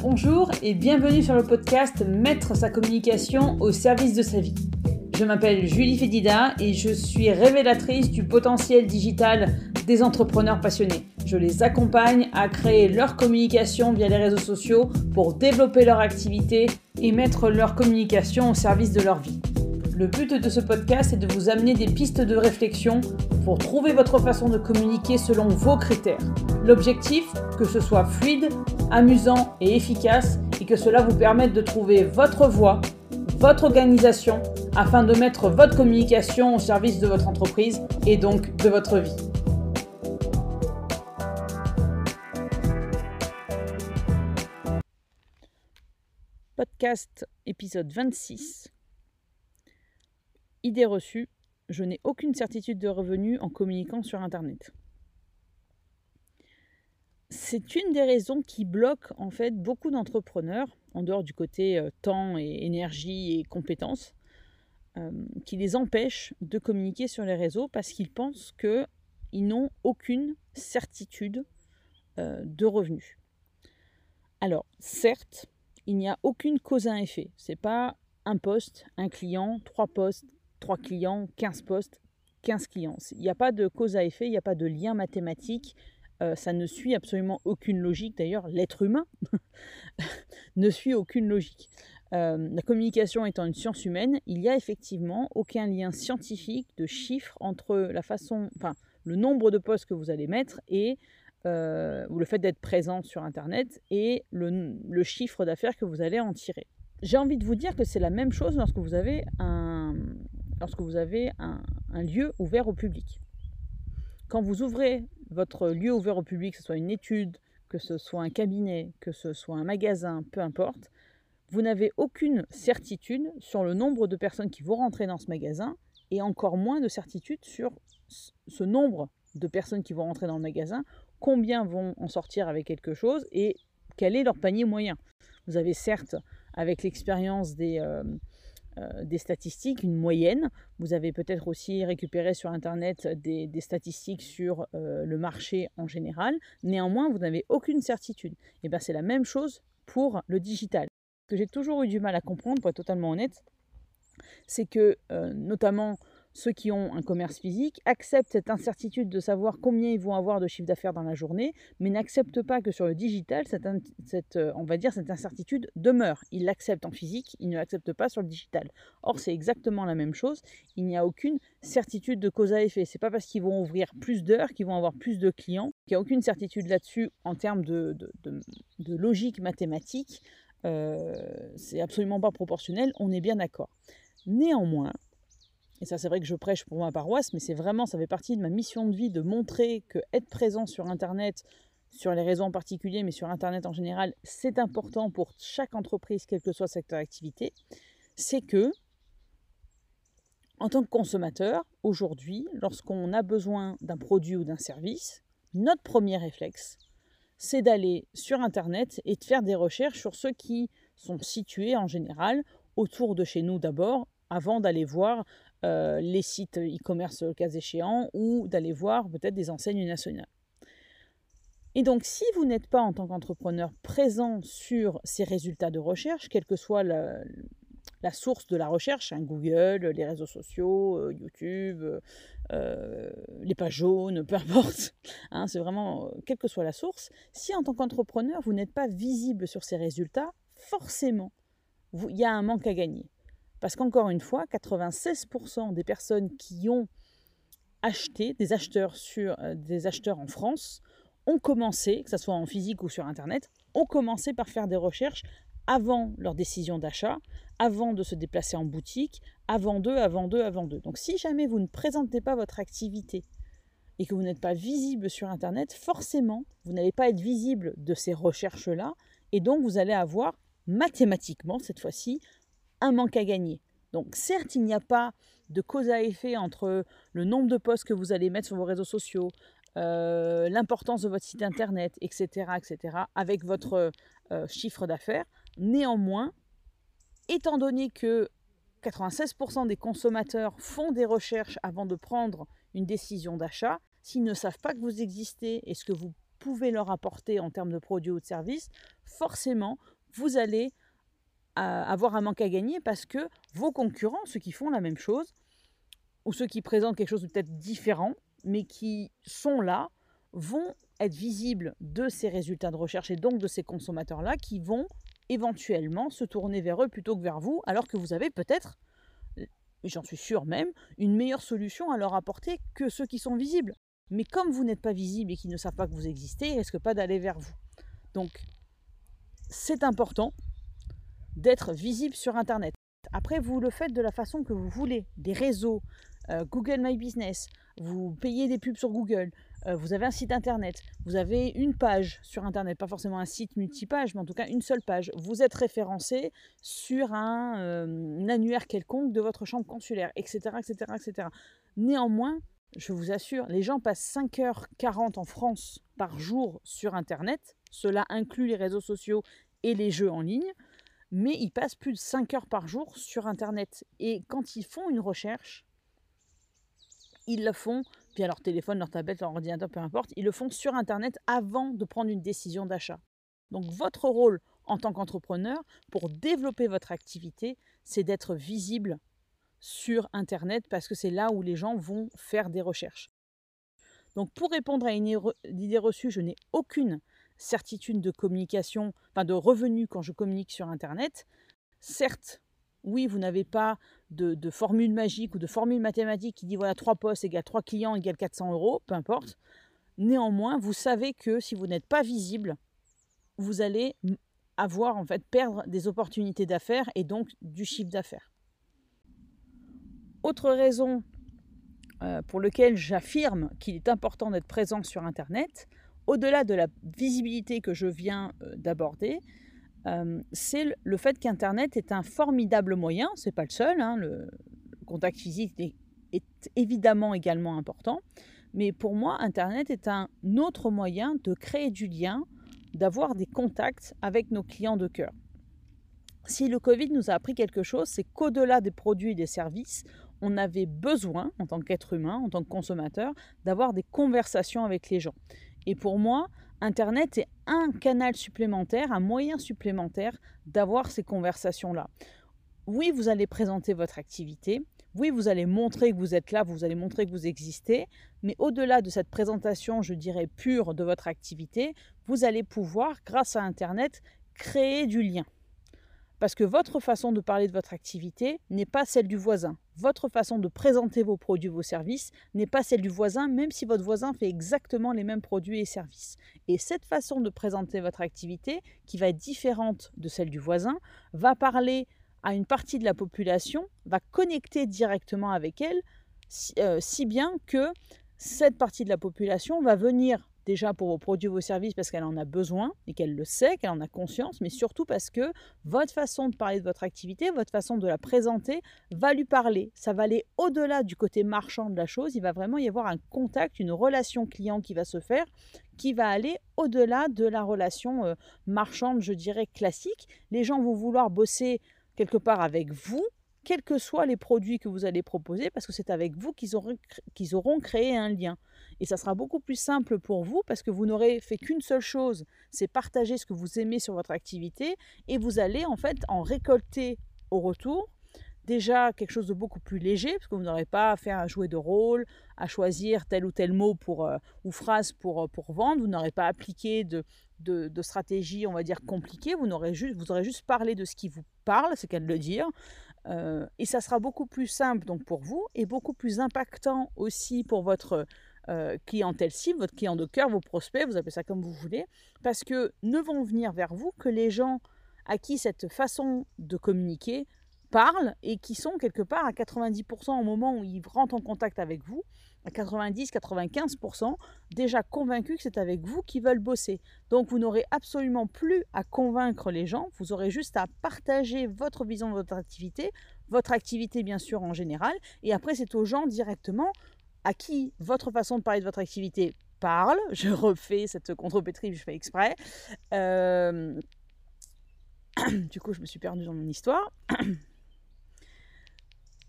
Bonjour et bienvenue sur le podcast Mettre sa communication au service de sa vie. Je m'appelle Julie Fédida et je suis révélatrice du potentiel digital des entrepreneurs passionnés. Je les accompagne à créer leur communication via les réseaux sociaux pour développer leur activité et mettre leur communication au service de leur vie. Le but de ce podcast est de vous amener des pistes de réflexion pour trouver votre façon de communiquer selon vos critères. L'objectif, que ce soit fluide, amusant et efficace et que cela vous permette de trouver votre voie, votre organisation afin de mettre votre communication au service de votre entreprise et donc de votre vie. Podcast épisode 26 Idée reçue, je n'ai aucune certitude de revenus en communiquant sur Internet. C'est une des raisons qui bloque en fait beaucoup d'entrepreneurs, en dehors du côté euh, temps et énergie et compétences, euh, qui les empêchent de communiquer sur les réseaux parce qu'ils pensent qu'ils n'ont aucune certitude euh, de revenus. Alors, certes, il n'y a aucune cause à effet. C'est pas un poste, un client, trois postes, 3 clients, 15 postes, 15 clients. Il n'y a pas de cause à effet, il n'y a pas de lien mathématique. Euh, ça ne suit absolument aucune logique. D'ailleurs, l'être humain ne suit aucune logique. Euh, la communication étant une science humaine, il n'y a effectivement aucun lien scientifique de chiffres entre la façon, enfin, le nombre de postes que vous allez mettre et euh, ou le fait d'être présent sur Internet et le, chiffre d'affaires que vous allez en tirer. J'ai envie de vous dire que c'est la même chose lorsque vous avez un, lorsque vous avez un, lieu ouvert au public. Quand vous ouvrez votre lieu ouvert au public, que ce soit une étude, que ce soit un cabinet, que ce soit un magasin, peu importe, vous n'avez aucune certitude sur le nombre de personnes qui vont rentrer dans ce magasin et encore moins de certitude sur ce nombre de personnes qui vont rentrer dans le magasin, combien vont en sortir avec quelque chose et quel est leur panier moyen? Vous avez certes, avec l'expérience des, euh, des statistiques, une moyenne. Vous avez peut-être aussi récupéré sur Internet des, statistiques sur euh, le marché en général. Néanmoins, vous n'avez aucune certitude. Et bien c'est la même chose pour le digital. Ce que j'ai toujours eu du mal à comprendre, pour être totalement honnête, c'est que euh, notamment ceux qui ont un commerce physique acceptent cette incertitude de savoir combien ils vont avoir de chiffre d'affaires dans la journée, mais n'acceptent pas que sur le digital, cette, euh, on va dire, cette incertitude demeure. Ils l'acceptent en physique, ils ne l'acceptent pas sur le digital. Or, c'est exactement la même chose. Il n'y a aucune certitude de cause à effet. C'est pas parce qu'ils vont ouvrir plus d'heures qu'ils vont avoir plus de clients. Il n'y a aucune certitude là-dessus en termes de, logique mathématique. Euh, c'est absolument pas proportionnel, on est bien d'accord. Néanmoins, et ça c'est vrai que je prêche pour ma paroisse, mais c'est vraiment, ça fait partie de ma mission de vie de montrer que être présent sur Internet, sur les réseaux en particulier, mais sur Internet en général, c'est important pour chaque entreprise, quel que soit le secteur d'activité, c'est que, en tant que consommateur, aujourd'hui, lorsqu'on a besoin d'un produit ou d'un service, notre premier réflexe, c'est d'aller sur Internet et de faire des recherches sur ceux qui sont situés en général autour de chez nous d'abord, avant d'aller voir euh, les sites e-commerce le cas échéant ou d'aller voir peut-être des enseignes nationales. Et donc, si vous n'êtes pas en tant qu'entrepreneur présent sur ces résultats de recherche, quelle que soit la, source de la recherche, hein, Google, les réseaux sociaux, euh, YouTube, euh, les pages jaunes, peu importe, hein, c'est vraiment, quelle que soit la source, si en tant qu'entrepreneur, vous n'êtes pas visible sur ces résultats, forcément, il y a un manque à gagner. Parce qu'encore une fois, 96% des personnes qui ont acheté, des acheteurs, sur, euh, des acheteurs en France, ont commencé, que ce soit en physique ou sur Internet, ont commencé par faire des recherches avant leur décision d'achat, avant de se déplacer en boutique, avant d'eux, avant d'eux, avant d'eux. Donc si jamais vous ne présentez pas votre activité et que vous n'êtes pas visible sur Internet, forcément, vous n'allez pas être visible de ces recherches-là, et donc vous allez avoir mathématiquement, cette fois-ci, un manque à gagner. Donc certes, il n'y a pas de cause à effet entre le nombre de posts que vous allez mettre sur vos réseaux sociaux, euh, l'importance de votre site internet, etc., etc., avec votre euh, chiffre d'affaires. Néanmoins, étant donné que 96% des consommateurs font des recherches avant de prendre une décision d'achat, s'ils ne savent pas que vous existez et ce que vous pouvez leur apporter en termes de produits ou de services, forcément, vous allez avoir un manque à gagner parce que vos concurrents, ceux qui font la même chose, ou ceux qui présentent quelque chose peut-être différent, mais qui sont là, vont être visibles de ces résultats de recherche et donc de ces consommateurs-là qui vont éventuellement se tourner vers eux plutôt que vers vous, alors que vous avez peut-être, j'en suis sûr même, une meilleure solution à leur apporter que ceux qui sont visibles. Mais comme vous n'êtes pas visible et qu'ils ne savent pas que vous existez, ils ne risquent pas d'aller vers vous. Donc, c'est important d'être visible sur Internet. Après, vous le faites de la façon que vous voulez. Des réseaux, euh, Google My Business, vous payez des pubs sur Google, euh, vous avez un site internet, vous avez une page sur internet, pas forcément un site multipage, mais en tout cas une seule page. Vous êtes référencé sur un, euh, annuaire quelconque de votre chambre consulaire, etc., etc., etc. Néanmoins, je vous assure, les gens passent 5h40 en France par jour sur internet. Cela inclut les réseaux sociaux et les jeux en ligne mais ils passent plus de 5 heures par jour sur Internet. Et quand ils font une recherche, ils le font via leur téléphone, leur tablette, leur ordinateur, peu importe, ils le font sur Internet avant de prendre une décision d'achat. Donc votre rôle en tant qu'entrepreneur pour développer votre activité, c'est d'être visible sur Internet parce que c'est là où les gens vont faire des recherches. Donc pour répondre à une idée reçue, je n'ai aucune certitude de communication, enfin de revenus quand je communique sur Internet. Certes, oui, vous n'avez pas de, formule magique ou de formule mathématique qui dit voilà, 3 postes égale 3 clients égale 400 euros, peu importe. Néanmoins, vous savez que si vous n'êtes pas visible, vous allez avoir en fait perdre des opportunités d'affaires et donc du chiffre d'affaires. Autre raison euh, pour laquelle j'affirme qu'il est important d'être présent sur Internet, au-delà de la visibilité que je viens euh, d'aborder, euh, c'est le fait qu'Internet est un formidable moyen, c'est pas le seul, hein, le contact physique est, évidemment également important, mais pour moi, Internet est un autre moyen de créer du lien, d'avoir des contacts avec nos clients de cœur. Si le Covid nous a appris quelque chose, c'est qu'au-delà des produits et des services, on avait besoin, en tant qu'être humain, en tant que consommateur, d'avoir des conversations avec les gens. Et pour moi, Internet est un canal supplémentaire, un moyen supplémentaire d'avoir ces conversations-là. Oui, vous allez présenter votre activité. Oui, vous allez montrer que vous êtes là, vous allez montrer que vous existez. Mais au-delà de cette présentation, je dirais, pure de votre activité, vous allez pouvoir, grâce à Internet, créer du lien. Parce que votre façon de parler de votre activité n'est pas celle du voisin. Votre façon de présenter vos produits, vos services n'est pas celle du voisin, même si votre voisin fait exactement les mêmes produits et services. Et cette façon de présenter votre activité, qui va être différente de celle du voisin, va parler à une partie de la population, va connecter directement avec elle, si, euh, si bien que cette partie de la population va venir déjà pour vos produits, vos services, parce qu'elle en a besoin et qu'elle le sait, qu'elle en a conscience, mais surtout parce que votre façon de parler de votre activité, votre façon de la présenter va lui parler. Ça va aller au-delà du côté marchand de la chose. Il va vraiment y avoir un contact, une relation client qui va se faire, qui va aller au-delà de la relation euh, marchande, je dirais, classique. Les gens vont vouloir bosser quelque part avec vous, quels que soient les produits que vous allez proposer, parce que c'est avec vous qu'ils auront, auront créé un lien. Et ça sera beaucoup plus simple pour vous parce que vous n'aurez fait qu'une seule chose, c'est partager ce que vous aimez sur votre activité et vous allez en fait en récolter au retour déjà quelque chose de beaucoup plus léger, parce que vous n'aurez pas à faire un jouet de rôle, à choisir tel ou tel mot pour, euh, ou phrase pour, euh, pour vendre, vous n'aurez pas appliqué de, de, de, stratégie, on va dire, compliquée, vous, aurez juste, vous aurez juste parlé de ce qui vous parle, c'est qu'à le dire, euh, et ça sera beaucoup plus simple donc pour vous, et beaucoup plus impactant aussi pour votre euh, clientèle cible, votre client de cœur, vos prospects, vous appelez ça comme vous voulez, parce que ne vont venir vers vous que les gens à qui cette façon de communiquer parle et qui sont quelque part à 90% au moment où ils rentrent en contact avec vous, à 90-95% déjà convaincus que c'est avec vous qu'ils veulent bosser. Donc vous n'aurez absolument plus à convaincre les gens, vous aurez juste à partager votre vision de votre activité, votre activité bien sûr en général, et après c'est aux gens directement à qui votre façon de parler de votre activité parle. Je refais cette contrepétrie, je fais exprès. Euh, du coup, je me suis perdue dans mon histoire.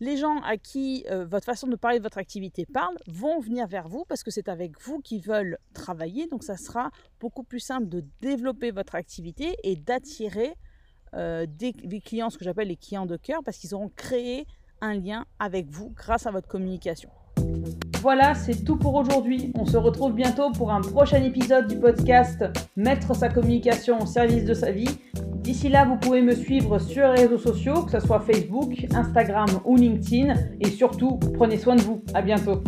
Les gens à qui euh, votre façon de parler de votre activité parle vont venir vers vous parce que c'est avec vous qu'ils veulent travailler. Donc ça sera beaucoup plus simple de développer votre activité et d'attirer euh, des, des clients, ce que j'appelle les clients de cœur, parce qu'ils auront créé un lien avec vous grâce à votre communication. Voilà, c'est tout pour aujourd'hui. On se retrouve bientôt pour un prochain épisode du podcast Mettre sa communication au service de sa vie. D'ici là, vous pouvez me suivre sur les réseaux sociaux, que ce soit Facebook, Instagram ou LinkedIn. Et surtout, prenez soin de vous. À bientôt.